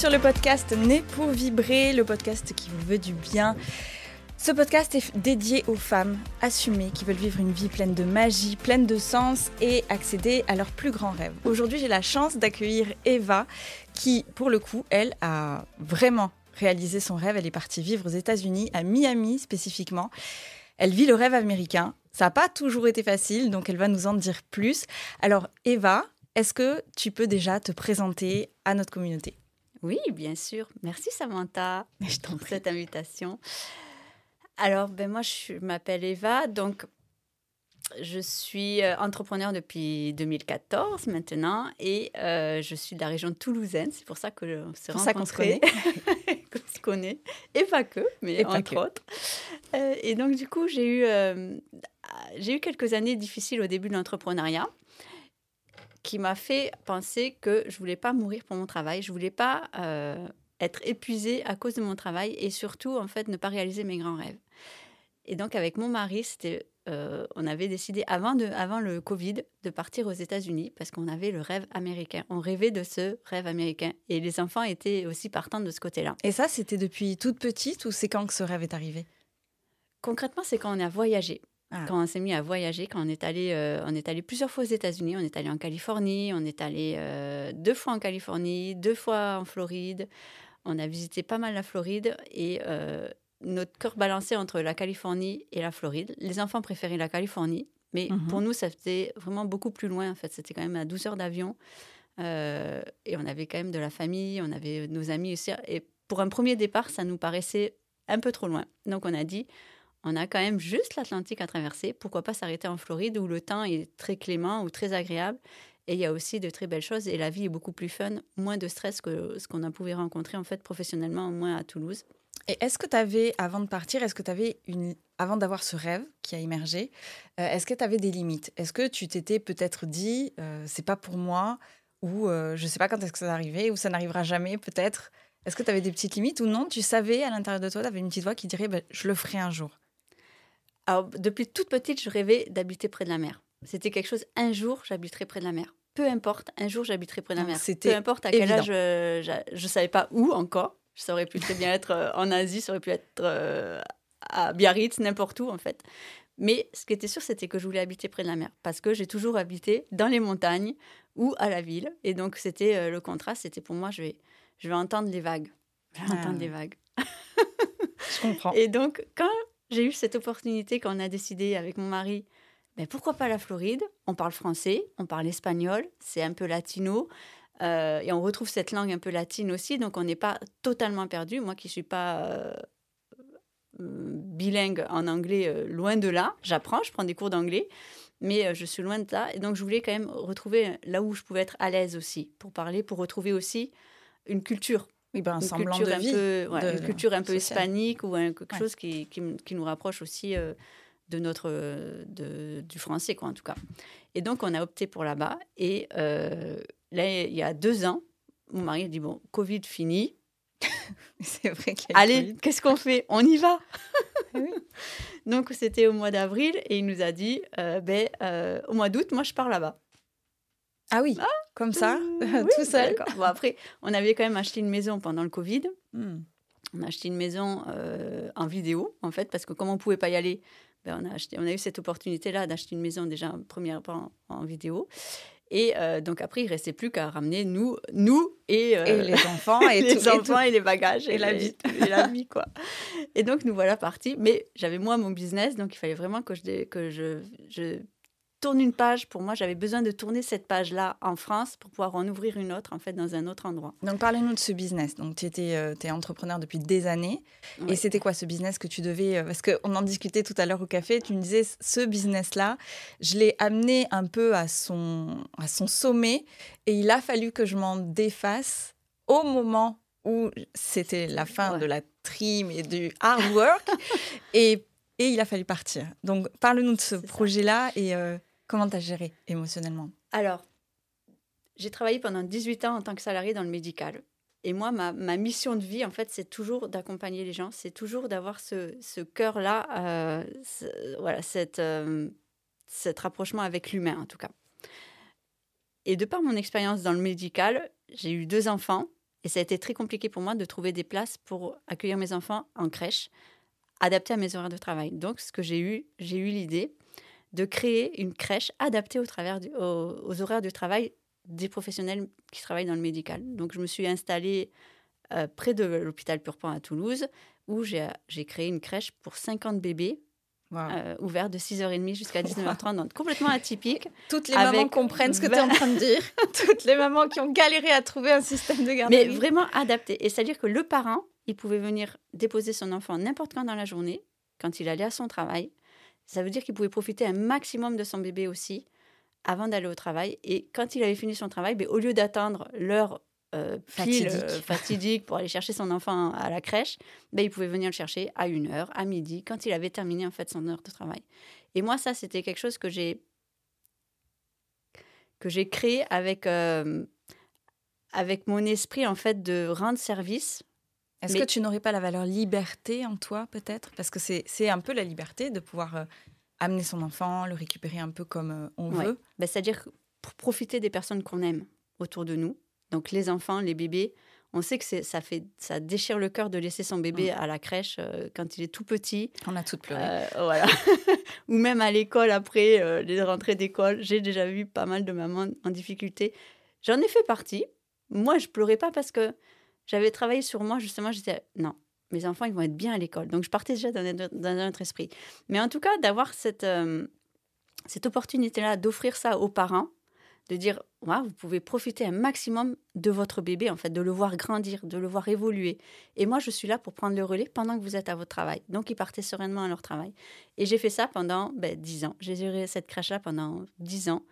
Sur le podcast Né pour vibrer, le podcast qui vous veut du bien. Ce podcast est dédié aux femmes assumées qui veulent vivre une vie pleine de magie, pleine de sens et accéder à leurs plus grands rêves. Aujourd'hui, j'ai la chance d'accueillir Eva qui, pour le coup, elle a vraiment réalisé son rêve. Elle est partie vivre aux États-Unis, à Miami spécifiquement. Elle vit le rêve américain. Ça n'a pas toujours été facile, donc elle va nous en dire plus. Alors, Eva, est-ce que tu peux déjà te présenter à notre communauté? Oui, bien sûr. Merci Samantha pour cette invitation. Alors, ben moi, je m'appelle Eva, donc je suis euh, entrepreneur depuis 2014 maintenant et euh, je suis de la région toulousaine. C'est pour ça que se qu'on se connaît. qu'on se connaît. Et pas que, mais entre autres. Euh, et donc, du coup, j'ai eu, j'ai eu quelques années difficiles au début de l'entrepreneuriat qui m'a fait penser que je voulais pas mourir pour mon travail. Je voulais pas être épuisée à cause de mon travail et surtout, en fait, ne pas réaliser mes grands rêves. Et donc, avec mon mari, c'était, euh, on avait décidé, avant, de, avant le Covid, de partir aux États-Unis parce qu'on avait le rêve américain. On rêvait de ce rêve américain. Et les enfants étaient aussi partants de ce côté-là. Et ça, c'était depuis toute petite ou c'est quand que ce rêve est arrivé? Concrètement, c'est quand on a voyagé. Ah. Quand on s'est mis à voyager, quand on est allé, euh, on est allé plusieurs fois aux États-Unis, on est allé en Californie, on est allé euh, deux fois en Californie, deux fois en Floride. On a visité pas mal la Floride et notre cœur balançait entre la Californie et la Floride. Les enfants préféraient la Californie, mais mhm. pour nous, ça faisait vraiment beaucoup plus loin. En fait, c'était quand même à 12 heures d'avion. Euh, et on avait quand même de la famille, on avait nos amis aussi. Et pour un premier départ, ça nous paraissait un peu trop loin. Donc on a dit, on a quand même juste l'Atlantique à traverser. Pourquoi pas s'arrêter en Floride où le temps est très clément ou très agréable et il y a aussi de très belles choses et la vie est beaucoup plus fun, moins de stress que ce qu'on a pu rencontrer en fait professionnellement, moins à Toulouse. Et est-ce que tu avais, avant de partir, est-ce que tu une. Avant d'avoir ce rêve qui a émergé, euh, est-ce que tu avais des limites? Est-ce que tu t'étais peut-être dit, euh, c'est pas pour moi, ou euh, je sais pas quand est-ce que ça va arriver, ou ça n'arrivera jamais peut-être? Est-ce que tu avais des petites limites, ou non Tu savais à l'intérieur de toi, tu avais une petite voix qui dirait, bah, je le ferai un jour? Alors, depuis toute petite, je rêvais d'habiter près de la mer. C'était quelque chose, un jour, j'habiterai près de la mer. Peu importe, un jour, j'habiterai près de la mer. Peu importe à quel âge, je ne savais pas où encore. Ça aurait pu très bien être euh, en Asie, ça aurait pu être euh, à Biarritz, n'importe où en fait. Mais ce qui était sûr, c'était que je voulais habiter près de la mer parce que j'ai toujours habité dans les montagnes ou à la ville. Et donc, c'était euh, le contraste, c'était pour moi, je vais, je vais entendre les vagues. Je vais entendre ah. les vagues. je comprends. Et donc, quand j'ai eu cette opportunité, quand on a décidé avec mon mari, mais ben, pourquoi pas la Floride? On parle français, on parle espagnol, c'est un peu latino. Euh, et on retrouve cette langue un peu latine aussi, donc on n'est pas totalement perdu. Moi qui ne suis pas euh, bilingue en anglais, euh, loin de là, j'apprends, je prends des cours d'anglais, mais je suis loin de là. Et donc je voulais quand même retrouver là où je pouvais être à l'aise aussi, pour parler, pour retrouver aussi une culture. Oui, ben, un semblant de vie. Peu, une culture un peu hispanique ou quelque chose qui, qui, nous rapproche aussi de notre, de, du français, quoi, en tout cas. Et donc, on a opté pour là-bas. Et là, il y a deux ans, mon mari a dit Bon, Covid fini. c'est vrai Allez, qu'est-ce qu'on fait? On y va Donc, c'était au mois d'avril et il nous a dit euh, ben, euh, Au mois d'août, moi, je pars là-bas. Ah oui, ah, comme ça, tout seul. Bon, après, on avait quand même acheté une maison pendant le Covid. Hmm. On a acheté une maison euh, en vidéo, en fait, parce que comme on ne pouvait pas y aller, ben, on, a acheté, on a eu cette opportunité-là d'acheter une maison déjà en première en, en vidéo. Et euh, donc après, il restait plus qu'à ramener nous, nous et, euh, les enfants et, les enfants et, les bagages et, la vie, et la vie quoi. Et donc nous voilà partis. Mais j'avais moi mon business, donc il fallait vraiment que je que je, je tourne une page. Pour moi, j'avais besoin de tourner cette page-là en France pour pouvoir en ouvrir une autre, en fait, dans un autre endroit. Donc, parlez-nous de ce business. Donc, tu étais euh, es entrepreneur depuis des années. Et c'était quoi ce business que tu devais... Euh, parce qu'on en discutait tout à l'heure au café. Tu me disais, ce business-là, je l'ai amené un peu à son, à son sommet. Et il a fallu que je m'en défasse au moment où c'était la fin de la trim et du hard work. et, et il a fallu partir. Donc, parle-nous de ce projet-là et... Euh, Comment tu as géré émotionnellement? Alors, j'ai travaillé pendant 18 ans en tant que salarié dans le médical. Et moi, ma, mission de vie, en fait, c'est toujours d'accompagner les gens, c'est toujours d'avoir ce, cœur-là, euh, voilà, euh, cet rapprochement avec l'humain, en tout cas. Et de par mon expérience dans le médical, j'ai eu deux enfants Et ça a été très compliqué pour moi de trouver des places pour accueillir mes enfants en crèche, adaptées à mes horaires de travail. Donc, ce que j'ai eu, j'ai eu l'idée de créer une crèche adaptée au travers aux, horaires de travail des professionnels qui travaillent dans le médical. Donc, je me suis installée euh, près de l'hôpital Purpan à Toulouse, où j'ai créé une crèche pour 50 bébés euh, ouvert de 6h30 jusqu'à 19h30, donc complètement atypique. Toutes les mamans comprennent ce que tu es en train de dire. Toutes les mamans qui ont galéré à trouver un système de garderie. Mais vraiment adapté. Et c'est-à-dire que le parent, il pouvait venir déposer son enfant n'importe quand dans la journée, quand il allait à son travail. Ça veut dire qu'il pouvait profiter un maximum de son bébé aussi avant d'aller au travail. Et quand il avait fini son travail, ben, au lieu d'attendre l'heure euh, euh, fatidique. pour aller chercher son enfant à la crèche, ben, il pouvait venir le chercher à une heure, à midi, quand il avait terminé en fait son heure de travail. Et moi, ça, c'était quelque chose que j'ai que j'ai créé avec euh, avec mon esprit en fait de rendre service. Est-ce que tu n'aurais pas la valeur liberté en toi peut-être? Parce que c'est un peu la liberté de pouvoir amener son enfant, le récupérer un peu comme on veut. Ben, C'est-à-dire profiter des personnes qu'on aime autour de nous donc les enfants, les bébés, on sait que ça fait, ça déchire le cœur de laisser son bébé à la crèche euh, quand il est tout petit. On a toutes pleuré. Euh, voilà. Ou même à l'école après euh, les rentrées d'école. J'ai déjà vu pas mal de mamans en difficulté. J'en ai fait partie. Moi, je pleurais pas parce que j'avais travaillé sur moi. Justement, j'étais non, mes enfants, ils vont être bien à l'école. Donc, je partais déjà dans, un autre esprit. Mais en tout cas, d'avoir cette, cette opportunité-là d'offrir ça aux parents, de dire vous pouvez profiter un maximum de votre bébé, en fait, de le voir grandir, de le voir évoluer. Et moi, je suis là pour prendre le relais pendant que vous êtes à votre travail. Donc, ils partaient sereinement à leur travail. Et j'ai fait ça pendant ben, 10 ans. J'ai géré cette crèche-là pendant 10 ans.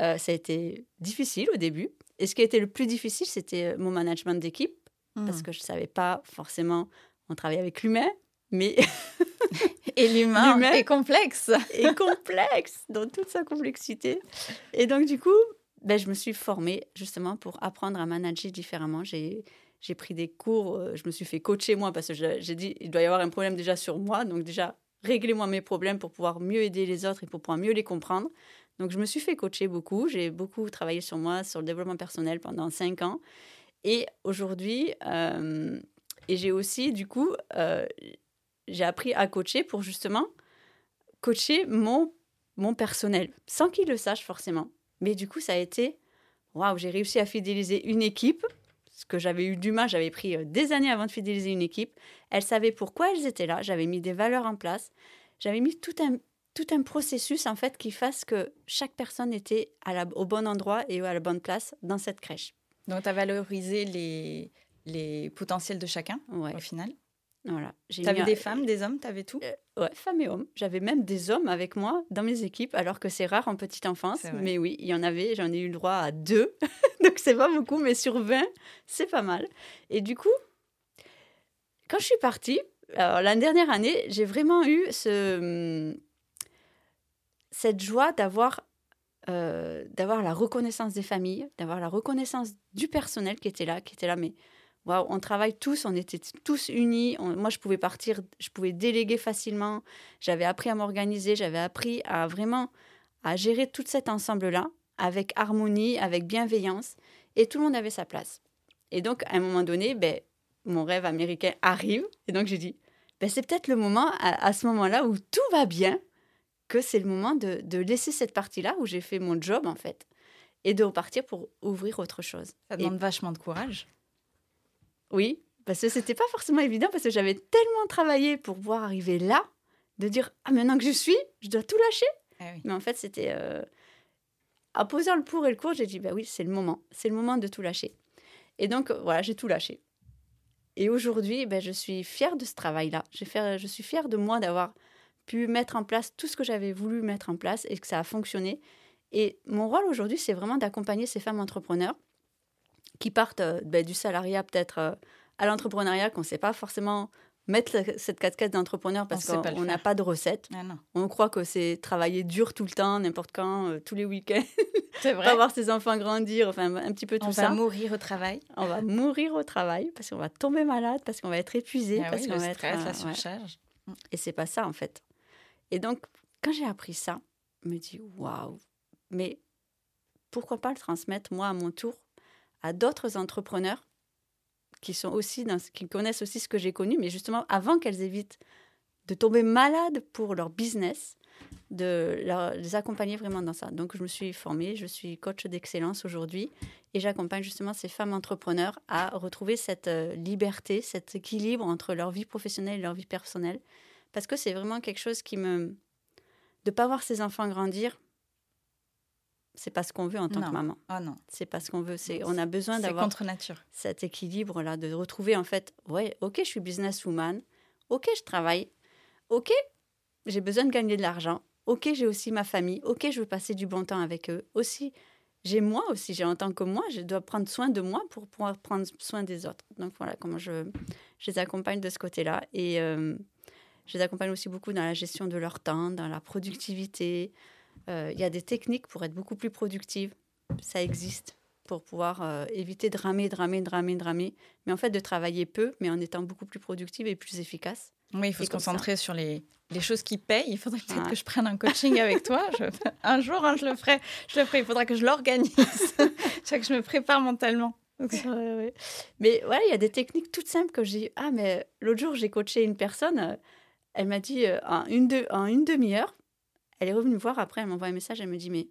Euh, ça a été difficile au début. Et ce qui a été le plus difficile, c'était euh, mon management d'équipe, parce hmm. que je ne savais pas forcément, on travaillait avec l'humain, mais Et l'humain est complexe. Et complexe dans toute sa complexité. Et donc, du coup, ben, je me suis formée justement pour apprendre à manager différemment. J'ai, j'ai pris des cours, euh, je me suis fait coacher moi parce que j'ai dit, il doit y avoir un problème déjà sur moi. Donc, déjà, réglez-moi mes problèmes pour pouvoir mieux aider les autres et pour pouvoir mieux les comprendre. Donc, je me suis fait coacher beaucoup. J'ai beaucoup travaillé sur moi, sur le développement personnel pendant cinq ans. Et aujourd'hui, euh, et j'ai aussi, du coup, euh, j'ai appris à coacher pour justement coacher mon, mon personnel, sans qu'il le sache forcément. Mais du coup, ça a été, waouh, j'ai réussi à fidéliser une équipe, ce que j'avais eu du mal, j'avais pris euh, des années avant de fidéliser une équipe. Elles savaient pourquoi elles étaient là, j'avais mis des valeurs en place, j'avais mis tout un, tout un processus en fait qui fasse que chaque personne était au bon endroit et à la bonne place dans cette crèche. Donc, tu as valorisé les, les potentiels de chacun au final voilà. T'avais des femmes, des hommes, t'avais tout? Euh, Ouais, femmes et hommes. J'avais même des hommes avec moi dans mes équipes, alors que c'est rare en petite enfance. Mais oui, il y en avait, j'en ai eu le droit à deux. Donc c'est pas beaucoup, mais sur 20, c'est pas mal. Et du coup, quand je suis partie, alors la dernière année, j'ai vraiment eu ce, cette joie d'avoir euh, d'avoir la reconnaissance des familles, d'avoir la reconnaissance du personnel qui était là, qui était là, mais on travaille tous, on était tous unis. moi, je pouvais partir, je pouvais déléguer facilement. J'avais appris à m'organiser, j'avais appris à vraiment à gérer tout cet ensemble-là avec harmonie, avec bienveillance, et tout le monde avait sa place. Et donc, à un moment donné, ben, mon rêve américain arrive, et donc j'ai dit, ben, c'est peut-être le moment, à, ce moment-là, où tout va bien, que c'est le moment de, de laisser cette partie-là où j'ai fait mon job, en fait, et de repartir pour ouvrir autre chose. Ça demande vachement de courage. Oui, parce que c'était pas forcément évident, parce que j'avais tellement travaillé pour pouvoir arriver là, de dire Ah, maintenant que je suis, je dois tout lâcher. Ah Mais en fait, c'était. Euh, en posant le pour et le contre, j'ai dit Bah oui, c'est le moment. C'est le moment de tout lâcher. Et donc, voilà, j'ai tout lâché. Et aujourd'hui, ben, je suis fière de ce travail-là. Je suis fière de moi d'avoir pu mettre en place tout ce que j'avais voulu mettre en place et que ça a fonctionné. Et mon rôle aujourd'hui, c'est vraiment d'accompagner ces femmes entrepreneurs qui partent euh, ben, du salariat peut-être euh, à l'entrepreneuriat, qu'on ne sait pas forcément mettre cette casquette d'entrepreneur parce qu'on n'a pas de recette. Ah on croit que c'est travailler dur tout le temps, n'importe quand, euh, tous les week-ends. C'est vrai. pas voir ses enfants grandir, enfin un petit peu tout ça. On va mourir au travail. On va mourir au travail parce qu'on va tomber malade, parce qu'on va être épuisé, ah parce qu'on va stress, être la surcharge. Ouais. Et c'est pas ça en fait. Et donc quand j'ai appris ça, je me dis waouh, mais pourquoi pas le transmettre moi à mon tour à d'autres entrepreneurs qui sont aussi qui connaissent aussi ce que j'ai connu, mais justement avant qu'elles évitent de tomber malades pour leur business, de les accompagner vraiment dans ça. Donc, je me suis formée, je suis coach d'excellence aujourd'hui et j'accompagne justement ces femmes entrepreneurs à retrouver cette euh, liberté, cet équilibre entre leur vie professionnelle et leur vie personnelle. Parce que c'est vraiment quelque chose qui me. De ne pas voir ses enfants grandir, c'est pas ce qu'on veut en tant que maman. Ah non. C'est pas ce qu'on veut. C'est on a besoin d'avoir contre nature. Cet équilibre là, de retrouver en fait, ouais, ok, je suis businesswoman, ok, je travaille, ok, j'ai besoin de gagner de l'argent, ok, j'ai aussi ma famille, ok, je veux passer du bon temps avec eux, aussi, j'ai moi aussi, j'ai en tant que moi, je dois prendre soin de moi pour pouvoir prendre soin des autres. Donc voilà comment je, je les accompagne de ce côté-là. Et euh, je les accompagne aussi beaucoup dans la gestion de leur temps, dans la productivité. Euh, il y a des techniques pour être beaucoup plus productive. Ça existe pour pouvoir euh, éviter de ramer, de ramer, de ramer, de ramer. Mais en fait, de travailler peu, mais en étant beaucoup plus productive et plus efficace. Oui, il faut se concentrer sur les, les, choses qui payent. Il faudrait peut-être que je prenne un coaching avec toi. un jour, hein, je le ferai. Je le ferai. Il faudra que je l'organise. que je me prépare mentalement. Mais voilà, il y a des techniques toutes simples que j'ai. Ah, mais l'autre jour, j'ai coaché une personne. Elle m'a dit euh, en une, de, en une demi-heure, elle est revenue me voir après, elle m'envoie un message. Elle me dit Mais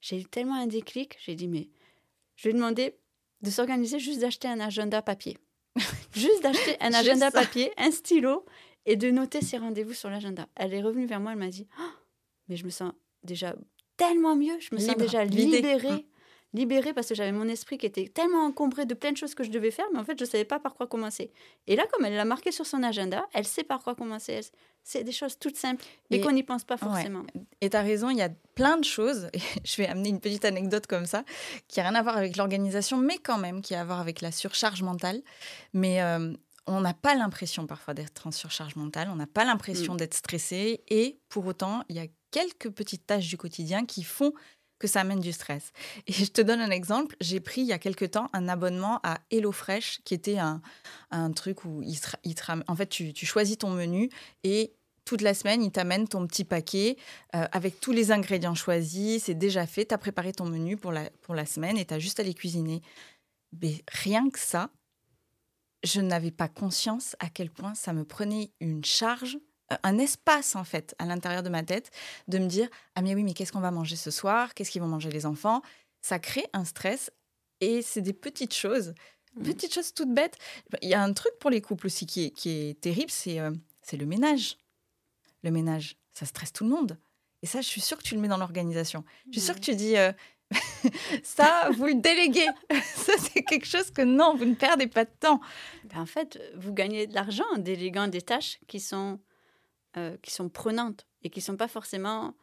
j'ai eu tellement un déclic. J'ai dit Mais je lui ai demandé de s'organiser juste d'acheter un agenda papier. juste d'acheter un agenda papier, un stylo et de noter ses rendez-vous sur l'agenda. Elle est revenue vers moi, elle m'a dit oh, Mais je me sens déjà tellement mieux, je me sens déjà libérée. Hum. Libérée parce que j'avais mon esprit qui était tellement encombré de plein de choses que je devais faire, mais en fait, je ne savais pas par quoi commencer. Et là, comme elle l'a marqué sur son agenda, elle sait par quoi commencer. C'est des choses toutes simples et, qu'on n'y pense pas forcément. Et tu as raison, il y a plein de choses. je vais amener une petite anecdote comme ça, qui n'a rien à voir avec l'organisation, mais quand même qui a à voir avec la surcharge mentale. Mais euh, on n'a pas l'impression parfois d'être en surcharge mentale, on n'a pas l'impression mm. d'être stressé, et pour autant, il y a quelques petites tâches du quotidien qui font que ça amène du stress. Et je te donne un exemple. J'ai pris il y a quelque temps un abonnement à HelloFresh, qui était un, truc où il, en fait, tu, choisis ton menu et toute la semaine, il t'amène ton petit paquet euh, avec tous les ingrédients choisis. C'est déjà fait. Tu as préparé ton menu pour la, pour la semaine et tu as juste à les cuisiner. Mais rien que ça, je n'avais pas conscience à quel point ça me prenait une charge, un espace en fait à l'intérieur de ma tête de me dire ah mais oui mais qu'est-ce qu'on va manger ce soir? Qu'est-ce qu'ils vont manger les enfants? Ça crée un stress et c'est des petites choses, mmh. petites choses toutes bêtes. Il y a un truc pour les couples aussi qui est, qui est terrible, c'est euh, c'est le ménage. Le ménage, ça stresse tout le monde. Et ça, je suis sûre que tu le mets dans l'organisation. Je suis sûre que tu dis, euh, ça, vous le déléguez. ça, c'est quelque chose que non, vous ne perdez pas de temps. Ben, en fait, vous gagnez de l'argent en déléguant des tâches qui sont, euh, qui sont prenantes et qui ne sont pas forcément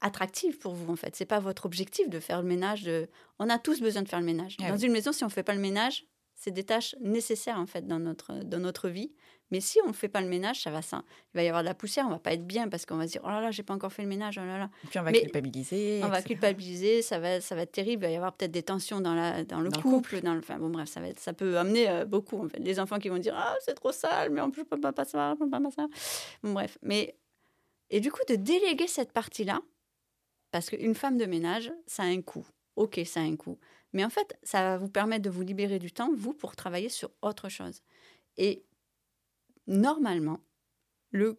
attractives pour vous, en fait. Ce n'est pas votre objectif de faire le ménage. De... On a tous besoin de faire le ménage. Ah dans une maison, si on ne fait pas le ménage, c'est des tâches nécessaires, en fait, dans notre, dans notre vie. Mais si on ne fait pas le ménage, ça va ça. Il va y avoir de la poussière, on va pas être bien parce qu'on va se dire oh là là, j'ai pas encore fait le ménage, oh là là. Et puis on va culpabiliser. On va culpabiliser, ça va, ça va être terrible. Il va y avoir peut-être des tensions dans, la, dans le couple, dans le, enfin bon bref, ça va être, ça peut amener euh, beaucoup. En fait, les enfants qui vont dire ah c'est trop sale, mais en plus je peux pas ça, je peux pas ça. Bon bref, mais et du coup de déléguer cette partie-là, parce qu'une femme de ménage, ça a un coût. Ok, ça a un coût. Mais en fait, ça va vous permettre de vous libérer du temps, vous, pour travailler sur autre chose. Et normalement, le,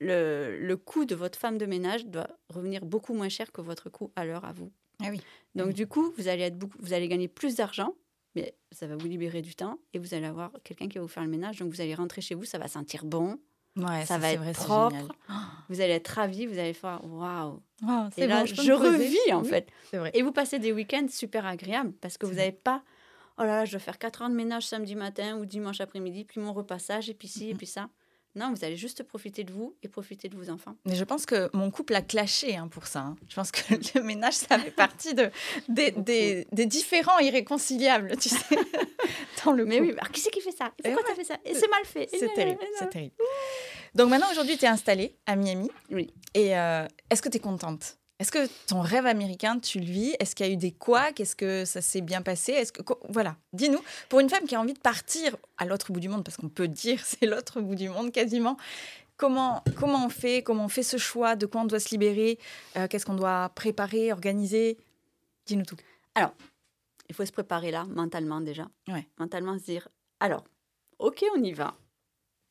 le, coût de votre femme de ménage doit revenir beaucoup moins cher que votre coût à l'heure à vous. Ah oui. Donc, du coup, vous allez, être beaucoup, vous allez gagner plus d'argent, mais ça va vous libérer du temps et vous allez avoir quelqu'un qui va vous faire le ménage. Donc, vous allez rentrer chez vous, ça va sentir bon. Ouais, ça, va être propre. Vous allez être ravi, vous allez faire waouh. et là, je, revis en fait. Et vous passez des week-ends super agréables parce que vous n'avez pas oh là là, je dois faire 4 ans de ménage samedi matin ou dimanche après-midi, puis mon repassage, et puis ci, et mhm. puis ça. Non, vous allez juste profiter de vous et profiter de vos enfants. Mais je pense que mon couple a clashé hein, pour ça. Hein. Je pense que le ménage, ça fait partie de, des, des, des, différents irréconciliables, tu sais, dans le Mais oui, alors qui c'est qui fait ça? Pourquoi tu as fait ça? Et c'est mal fait. C'est terrible, c'est terrible. Donc maintenant, aujourd'hui, tu es installée à Miami. Oui. Et euh, est-ce que tu es contente? Est-ce que ton rêve américain, tu le vis? Est-ce qu'il y a eu des couacs? Est-ce que ça s'est bien passé? Est-ce que voilà, dis-nous pour une femme qui a envie de partir à l'autre bout du monde, parce qu'on peut dire c'est l'autre bout du monde quasiment. Comment comment on fait? Comment on fait ce choix? De quoi on doit se libérer? Euh, Qu'est-ce qu'on doit préparer, organiser? Dis-nous tout. Alors, il faut se préparer là, mentalement déjà. Ouais. Mentalement se dire alors, ok, on y va.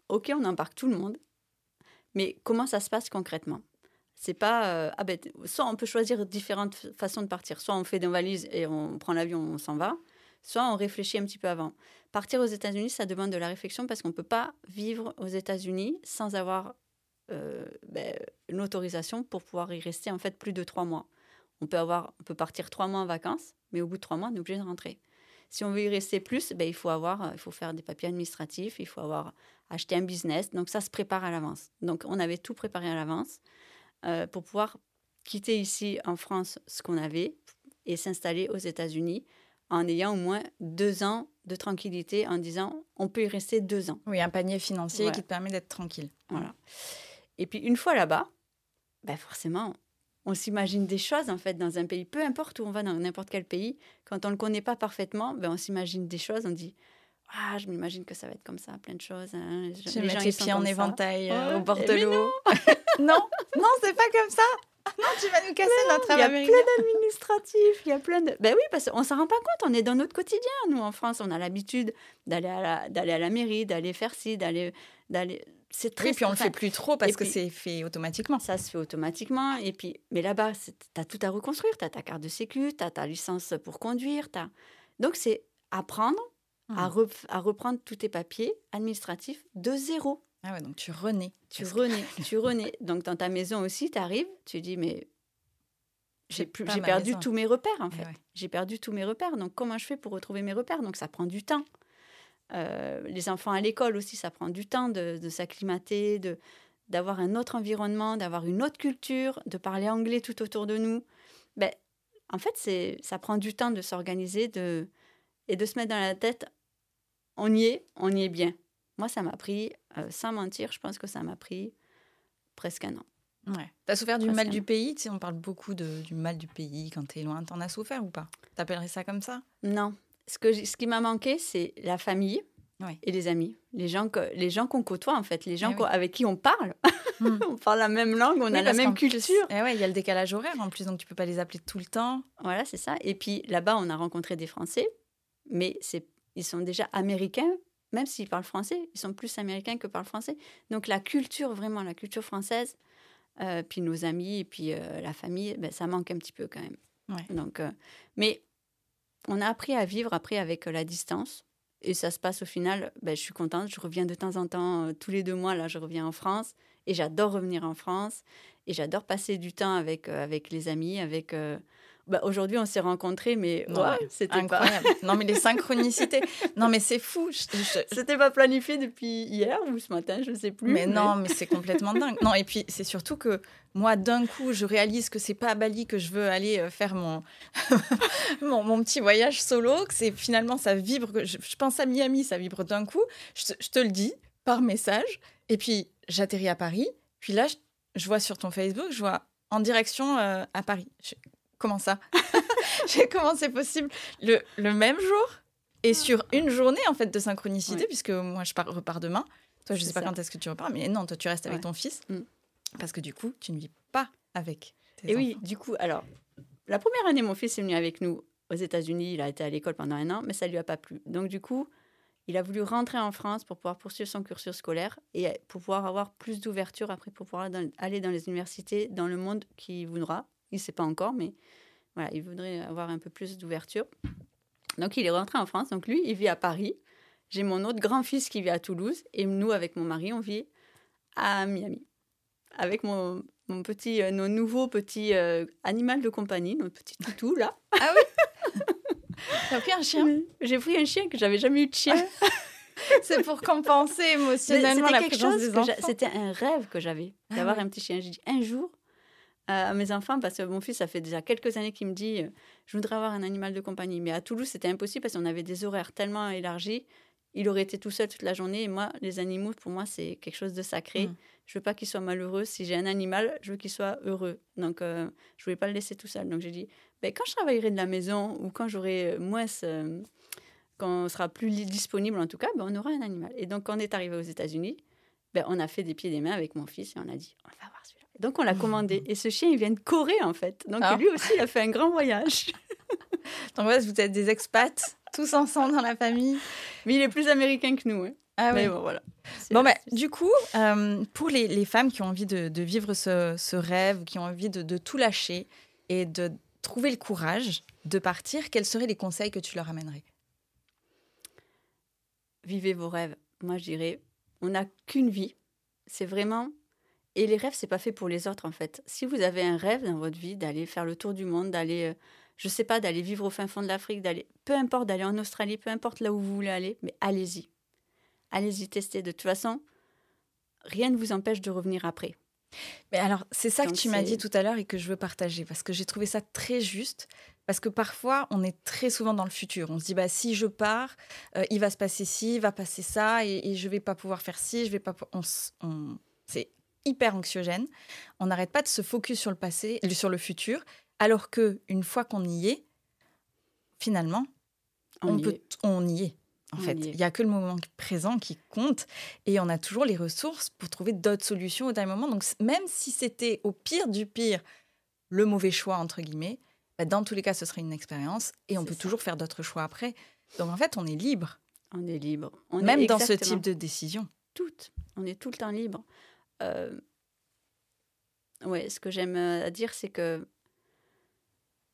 Ok, on embarque tout le monde. Mais comment ça se passe concrètement? C'est pas. Euh, ah ben, soit on peut choisir différentes façons de partir. Soit on fait des valises et on prend l'avion, on s'en va. Soit on réfléchit un petit peu avant. Partir aux États-Unis, ça demande de la réflexion parce qu'on ne peut pas vivre aux États-Unis sans avoir euh, ben, une autorisation pour pouvoir y rester en fait plus de trois mois. On peut, avoir, on peut partir trois mois en vacances, mais au bout de trois mois, on est obligé de rentrer. Si on veut y rester plus, ben, il, faut avoir, il faut faire des papiers administratifs, il faut avoir acheté un business. Donc ça se prépare à l'avance. Donc on avait tout préparé à l'avance euh, pour pouvoir quitter ici en France ce qu'on avait et s'installer aux États-Unis en ayant au moins deux ans de tranquillité en disant on peut y rester deux ans. Oui, un panier financier qui te permet d'être tranquille. Voilà. Et puis une fois là-bas, ben forcément, on s'imagine des choses en fait dans un pays, peu importe où on va dans n'importe quel pays, quand on ne le connaît pas parfaitement, ben, on s'imagine des choses, on dit ah, je m'imagine que ça va être comme ça, plein de choses. Hein. Je vais mettre les pieds en éventail euh, au bord de l'eau. non, non, c'est pas comme ça. Non, tu vas nous casser notre travail. Il y a plein d'administratifs, il y a plein de. Ben oui, parce qu'on s'en rend pas compte. On est dans notre quotidien. Nous, en France, on a l'habitude d'aller à la, d'aller à la mairie, d'aller faire ci, d'aller, d'aller c'est très. Et puis on le fait plus trop parce que c'est fait automatiquement. Ça se fait automatiquement. Et puis, mais là-bas, tu as tout à reconstruire. Tu as ta carte de sécu, tu as ta licence pour conduire. As... Donc, c'est apprendre à, mmh. à, reprendre tous tes papiers administratifs de zéro. Ah ouais, donc tu renais. Tu renais, tu renais. Donc, dans ta maison aussi, tu arrives, tu dis, mais j'ai perdu tous mes repères, en fait. J'ai perdu tous mes repères. Donc, comment je fais pour retrouver mes repères? Donc, ça prend du temps. Euh, les enfants à l'école aussi, ça prend du temps de, s'acclimater, de, d'avoir un autre environnement, d'avoir une autre culture, de parler anglais tout autour de nous. Ben, en fait, c'est, ça prend du temps de s'organiser de, et de se mettre dans la tête, on y est, on y est bien. Moi, ça m'a pris, euh, sans mentir, je pense que ça m'a pris presque un an. Ouais. T'as souffert du mal du pays? Tu sais, On parle beaucoup de, du mal du pays quand t'es loin. T'en as souffert ou pas? T'appellerais ça comme ça? Non, ce, que, ce qui m'a manqué, c'est la famille et les amis. Les gens, que, les gens qu'on côtoie, en fait. Les gens eh avec qui on parle. Hmm. on parle la même langue, on a la même culture. Eh ouais, il y a le décalage horaire en plus, donc tu peux pas les appeler tout le temps. Voilà, c'est ça. Et puis là-bas, on a rencontré des Français, mais c'est, ils sont déjà américains. Même s'ils parlent français, ils sont plus américains que parlent français. Donc la culture, vraiment, la culture française, euh, puis nos amis, et puis euh, la famille, ben, ça manque un petit peu quand même. Donc, euh, mais on a appris à vivre après avec la distance. Et ça se passe au final, ben, je suis contente, je reviens de temps en temps, tous les deux mois, là, je reviens en France. Et j'adore revenir en France. Et j'adore passer du temps avec, avec les amis, avec bah, aujourd'hui, on s'est rencontrés, mais c'était incroyable. non, mais les synchronicités. Non, mais c'est fou. C'était pas planifié depuis hier ou ce matin, je sais plus. Mais, non, mais c'est complètement dingue. Non, et puis c'est surtout que moi, d'un coup, je réalise que c'est pas à Bali que je veux aller euh, faire mon, mon, petit voyage solo, que c'est finalement ça vibre. Je, je, pense à Miami, ça vibre d'un coup. Je, te le dis par message. Et puis j'atterris à Paris. Puis là, je, vois sur ton Facebook, je vois en direction euh, à Paris. Comment ça Comment c'est possible le, le, même jour et sur une journée en fait de synchronicité, puisque moi je repars demain. Toi, je ne sais pas quand est-ce que tu repars, mais non, toi tu restes avec ton fils. Mm. Parce que du coup, tu ne vis pas avec tes Et oui, du coup, alors, la première année, mon fils est venu avec nous aux États-Unis. Il a été à l'école pendant un an, mais ça ne lui a pas plu. Donc, du coup, il a voulu rentrer en France pour pouvoir poursuivre son cursus scolaire et pour pouvoir avoir plus d'ouverture après, pour pouvoir aller dans les universités, dans le monde qu'il voudra. Il ne sait pas encore, mais voilà, il voudrait avoir un peu plus d'ouverture. Donc, il est rentré en France. Donc, lui, il vit à Paris. J'ai mon autre grand-fils qui vit à Toulouse. Et nous, avec mon mari, on vit à Miami. Avec mon, mon petit, euh, nos nouveaux petits euh, animaux de compagnie, notre petit toutou, là. Ah oui T'as pris un chien J'ai pris un chien que j'avais jamais eu de chien. C'est pour compenser émotionnellement la présence des enfants. C'était un rêve que j'avais, ah d'avoir un petit chien. J'ai dit, un jour, à mes enfants parce que mon fils, ça fait déjà quelques années qu'il me dit euh, je voudrais avoir un animal de compagnie. Mais à Toulouse, c'était impossible parce qu'on avait des horaires tellement élargis. Il aurait été tout seul toute la journée. Et moi, les animaux, pour moi, c'est quelque chose de sacré. Je mmh. Je veux pas qu'il soit malheureux. Si j'ai un animal, je veux qu'il soit heureux. Donc, euh, je voulais pas le laisser tout seul. Donc, j'ai dit ben, quand je travaillerai de la maison ou quand j'aurai moins. quand on sera plus disponible, en tout cas, ben, on aura un animal. Et donc, quand on est arrivé aux États-Unis, ben, on a fait des pieds et des mains avec mon fils et on a dit on va voir celui donc on l'a commandé. Et ce chien, il vient de Corée en fait. Donc ah. lui aussi, il a fait un grand voyage. Donc ouais, vous êtes des expats tous ensemble dans la famille. Mais il est plus américain que nous. Hein. Ah oui. bon, voilà. Bon, bah, du coup, euh, pour les, les, femmes qui ont envie de, de vivre ce, ce, rêve, qui ont envie de, de, tout lâcher et de trouver le courage de partir, quels seraient les conseils que tu leur amènerais? Vivez vos rêves. Moi, je dirais, on n'a qu'une vie. C'est vraiment. Et les rêves, c'est pas fait pour les autres, en fait. Si vous avez un rêve dans votre vie d'aller faire le tour du monde, d'aller, euh, je sais pas, d'aller vivre au fin fond de l'Afrique, d'aller, peu importe, d'aller en Australie, peu importe là où vous voulez aller, mais allez-y. Allez-y tester. De toute façon, rien ne vous empêche de revenir après. Mais alors, c'est ça que tu m'as dit tout à l'heure et que je veux partager parce que j'ai trouvé ça très juste. Parce que parfois, on est très souvent dans le futur. On se dit, bah, si je pars, euh, il va se passer ci, il va passer ça, et, et je vais pas pouvoir faire ci, je vais pas. On, on... C'est hyper anxiogène. On n'arrête pas de se focus sur le passé, sur le futur, alors que une fois qu'on y est, finalement, on, on peut, est. on y est. En fait, il n'y a que le moment présent qui compte et on a toujours les ressources pour trouver d'autres solutions au dernier moment. Donc, même si c'était au pire du pire le mauvais choix, entre guillemets, bah, dans tous les cas, ce serait une expérience et on peut ça. toujours faire d'autres choix après. Donc, en fait, on est libre. On est libre. On même est dans ce type de décision. Toutes. On est tout le temps libre. Euh... Ouais, ce que j'aime euh, dire, c'est que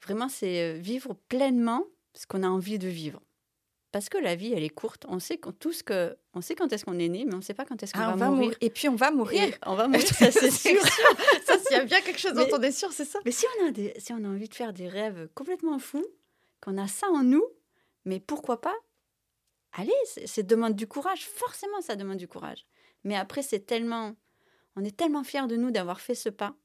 vraiment, c'est euh, vivre pleinement ce qu'on a envie de vivre parce que la vie, elle est courte. On sait quand, tout ce que, on sait quand est-ce qu'on est né, mais on ne sait pas quand est-ce qu'on ah, va, mourir. Et puis on va mourir. Et on va mourir, ça c'est sûr. ça, s'il y a bien quelque chose mais, dont on est sûr, c'est ça. Mais si on, a des, si on a envie de faire des rêves complètement fous, qu'on a ça en nous, mais pourquoi pas? Allez, c'est demande du courage. Forcément, ça demande du courage. Mais après, c'est tellement, on est tellement fiers de nous d'avoir fait ce pas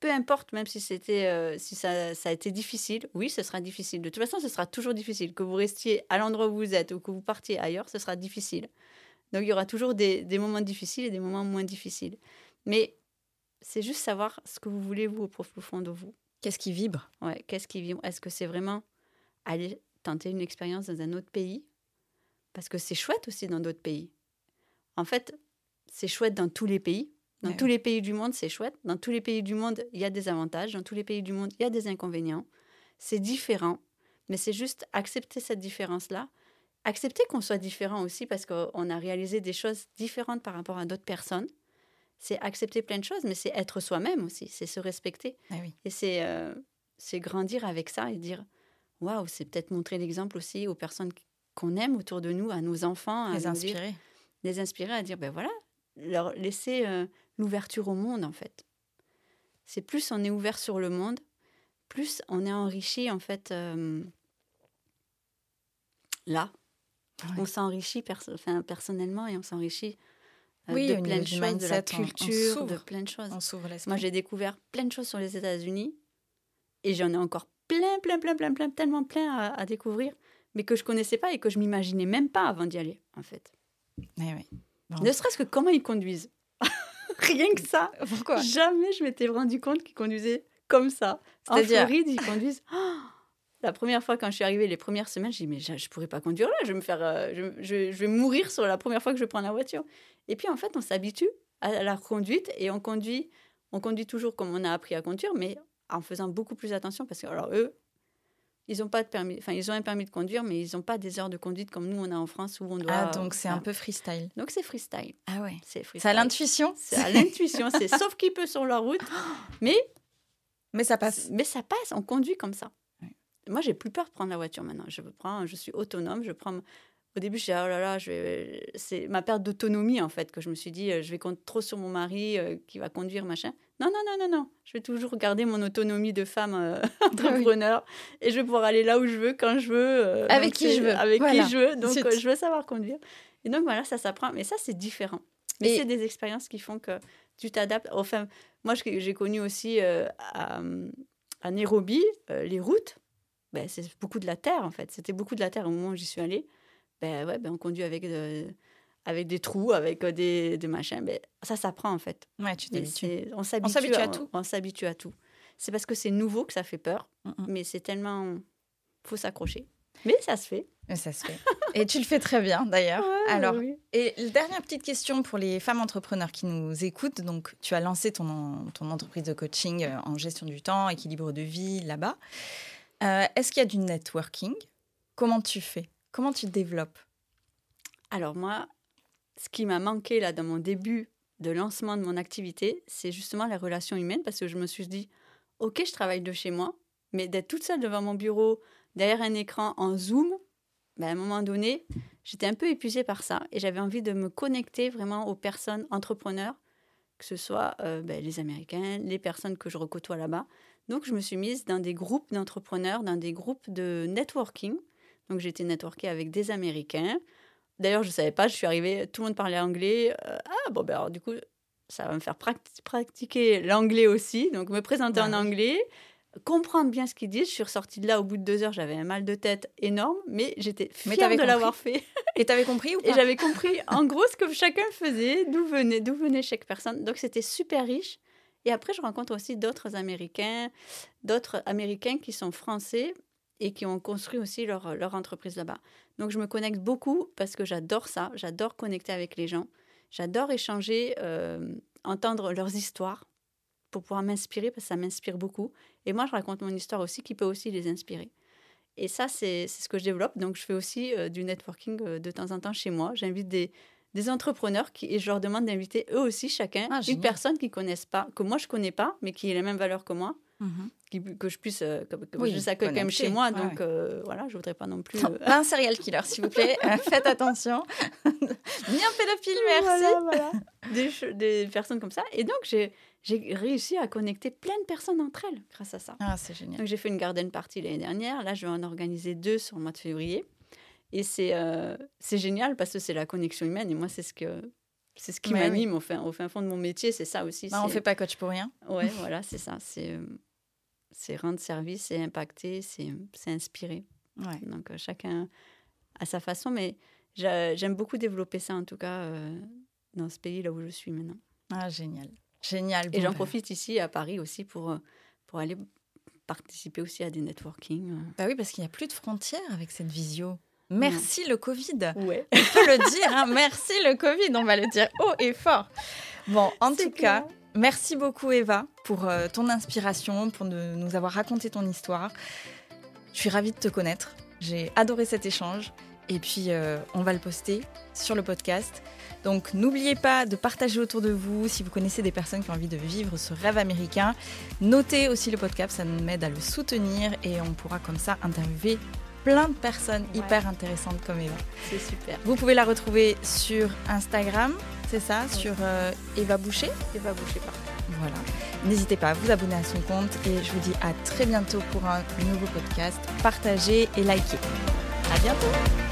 peu importe, même si c'était, euh, si ça, ça, a été difficile, oui, ce sera difficile. De toute façon, ce sera toujours difficile. Que vous restiez à l'endroit où vous êtes ou que vous partiez ailleurs, ce sera difficile. Donc, il y aura toujours des, des moments difficiles et des moments moins difficiles. Mais c'est juste savoir ce que vous voulez, vous, au profond de vous. Qu'est-ce qui vibre? Ouais, qu'est-ce qui vibre? Est-ce que c'est vraiment aller tenter une expérience dans un autre pays? Parce que c'est chouette aussi dans d'autres pays. En fait, c'est chouette dans tous les pays, dans ouais, tous les pays du monde, c'est chouette. Dans tous les pays du monde, il y a des avantages. Dans tous les pays du monde, il y a des inconvénients. C'est différent, mais c'est juste accepter cette différence-là. Accepter qu'on soit différent aussi parce qu'on a réalisé des choses différentes par rapport à d'autres personnes. C'est accepter plein de choses, mais c'est être soi-même aussi. C'est se respecter. Ah oui. Et c'est euh, grandir avec ça et dire waouh, c'est peut-être montrer l'exemple aussi aux personnes qu'on aime autour de nous, à nos enfants. À les inspirer. Dire, les inspirer à dire ben voilà, leur laisser euh, l'ouverture au monde, en fait. C'est plus on est ouvert sur le monde, plus on est enrichi, en fait, euh, là. Ouais. On s'enrichit perso enfin, personnellement et on s'enrichit euh, oui, de plein de choses, de la culture, de plein de choses. On Moi, j'ai découvert plein de choses sur les États-Unis et j'en ai encore plein, plein, plein, plein, plein, tellement plein à, à, découvrir, mais que je connaissais pas et que je m'imaginais même pas avant d'y aller, en fait. Eh oui. Bon. Ne serait-ce que comment ils conduisent. Rien que ça. Pourquoi? Jamais je m'étais rendu compte qu'ils conduisaient comme ça. En Floride, ils conduisent. La première fois, quand je suis arrivée, les premières semaines, j'ai dit, mais je ne pourrais pas conduire là, je vais, me faire, euh, je, je, je, vais mourir sur la première fois que je prends la voiture. Et puis, en fait, on s'habitue à la conduite et on conduit, on conduit toujours comme on a appris à conduire, mais en faisant beaucoup plus attention parce que, alors, eux, ils ont pas de permis, enfin ils ont un permis de conduire, mais ils n'ont pas des heures de conduite comme nous on a en France où on doit. Ah donc c'est un peu freestyle. Donc c'est freestyle. Ah ouais. C'est freestyle. C'est à l'intuition. C'est à l'intuition. c'est sauf qu'il peut sur la route, mais mais ça passe. Mais ça passe. On conduit comme ça. Ouais. Moi j'ai plus peur de prendre la voiture maintenant. Je prends, je suis autonome. Je prends. Au début, je disais, oh là là, c'est ma perte d'autonomie, en fait, que je me suis dit, je vais compter trop sur mon mari euh, qui va conduire, machin. Non, non, non, non, non. Je vais toujours garder mon autonomie de femme euh, entrepreneur oui. et je vais pouvoir aller là où je veux, quand je veux. Euh, avec qui je veux. Avec voilà. qui je veux. Donc, euh, je veux savoir conduire. Et donc, voilà, ça s'apprend. Mais ça, c'est différent. Mais et... c'est des expériences qui font que tu t'adaptes. Enfin, moi, j'ai connu aussi à, à, Nairobi les routes. Ben, c'est beaucoup de la terre, en fait. C'était beaucoup de la terre au moment où j'y suis allée. Ben, ouais, ben, on conduit avec... De, avec des trous, avec des, des machins. Mais ça s'apprend en fait. Ouais, tu t'habitues. On s'habitue à, à, tout. On, on s'habitue à tout. C'est parce que c'est nouveau que ça fait peur, mm -mm. mais c'est tellement. faut s'accrocher. Mais ça se fait. Mais ça se fait. et tu le fais très bien d'ailleurs. Ouais, Alors, oui. et dernière petite question pour les femmes entrepreneurs qui nous écoutent. Donc, tu as lancé ton, ton entreprise de coaching en gestion du temps, équilibre de vie là-bas. Euh, Est-ce qu'il y a du networking? Comment tu fais? Comment tu développes? Alors moi, ce qui m'a manqué là dans mon début de lancement de mon activité, c'est justement les relations humaines parce que je me suis dit, ok, je travaille de chez moi, mais d'être toute seule devant mon bureau, derrière un écran en Zoom, ben à un moment donné, j'étais un peu épuisée par ça et j'avais envie de me connecter vraiment aux personnes entrepreneurs, que ce soit euh, ben, les Américains, les personnes que je recôtoie là-bas. Donc, je me suis mise dans des groupes d'entrepreneurs, dans des groupes de networking. Donc, été networkée avec des Américains. D'ailleurs, je ne savais pas, je suis arrivée, tout le monde parlait anglais. Euh, ah, bon, ben alors, du coup, ça va me faire pratiquer l'anglais aussi. Donc, me présenter en anglais, comprendre bien ce qu'ils disent. Je suis ressortie de là au bout de deux heures, j'avais un mal de tête énorme, mais j'étais fière de l'avoir fait. Et tu avais compris ou pas? Et j'avais compris en gros ce que chacun faisait, d'où venait, d'où venait chaque personne. Donc c'était super riche. Et après, je rencontre aussi d'autres Américains, d'autres Américains qui sont français et qui ont construit aussi leur, leur entreprise là-bas. Donc je me connecte beaucoup parce que j'adore ça, j'adore connecter avec les gens, j'adore échanger, euh, entendre leurs histoires pour pouvoir m'inspirer, parce que ça m'inspire beaucoup. Et moi, je raconte mon histoire aussi, qui peut aussi les inspirer. Et ça, c'est ce que je développe. Donc, je fais aussi euh, du networking euh, de temps en temps chez moi. J'invite des, des entrepreneurs qui, et je leur demande d'inviter eux aussi, chacun, ah, une personne qu'ils connaissent pas, que moi, je connais pas, mais qui a les mêmes valeurs que moi. Mhm. Que je puisse euh, que, je s'accueille quand même chez moi donc voilà je voudrais pas non plus un serial killer s'il vous plaît faites attention bien pédophile merci voilà, Des, des, personnes comme ça et donc j'ai j'ai réussi à connecter plein de personnes entre elles grâce à ça. Ah, c'est génial. Donc, j'ai fait une garden party l'année dernière. Là, je vais en organiser deux sur le mois de février. Et c'est euh, c'est génial parce que c'est la connexion humaine. Et moi, c'est ce que c'est ce qui m'anime au, fin, au fin fond de mon métier. C'est ça aussi. Bah, on ne fait pas coach pour rien. Ouais, voilà, c'est ça. C'est euh, c'est rendre service, c'est impacter, c'est inspirer. Ouais. Donc, euh, chacun à sa façon. Mais j'aime beaucoup développer ça, en tout cas, dans ce pays là où je suis maintenant. Ah, génial. Génial. Et j'en profite ici à Paris aussi pour, euh, pour aller participer aussi à des networking. Euh. Bah oui, parce qu'il n'y a plus de frontières avec cette visio. Merci le Covid. Ouais. On peut le dire, hein. merci le Covid, on va le dire haut et fort. Bon, en tout cas, merci beaucoup Eva pour euh, ton inspiration, pour nous avoir raconté ton histoire. Je suis ravie de te connaître. J'ai adoré cet échange. Et puis, on va le poster sur le podcast. Donc n'oubliez pas de partager autour de vous si vous connaissez des personnes qui ont envie de vivre ce rêve américain. Notez aussi le podcast, ça m'aide à le soutenir et on pourra comme ça interviewer plein de personnes hyper intéressantes comme Eva. C'est super. Vous pouvez la retrouver sur Instagram, c'est ça, sur euh, Eva Boucher. Eva Boucher, pardon. Voilà. N'hésitez pas à vous abonner à son compte et je vous dis à très bientôt pour un nouveau podcast. Partagez et likez. À bientôt.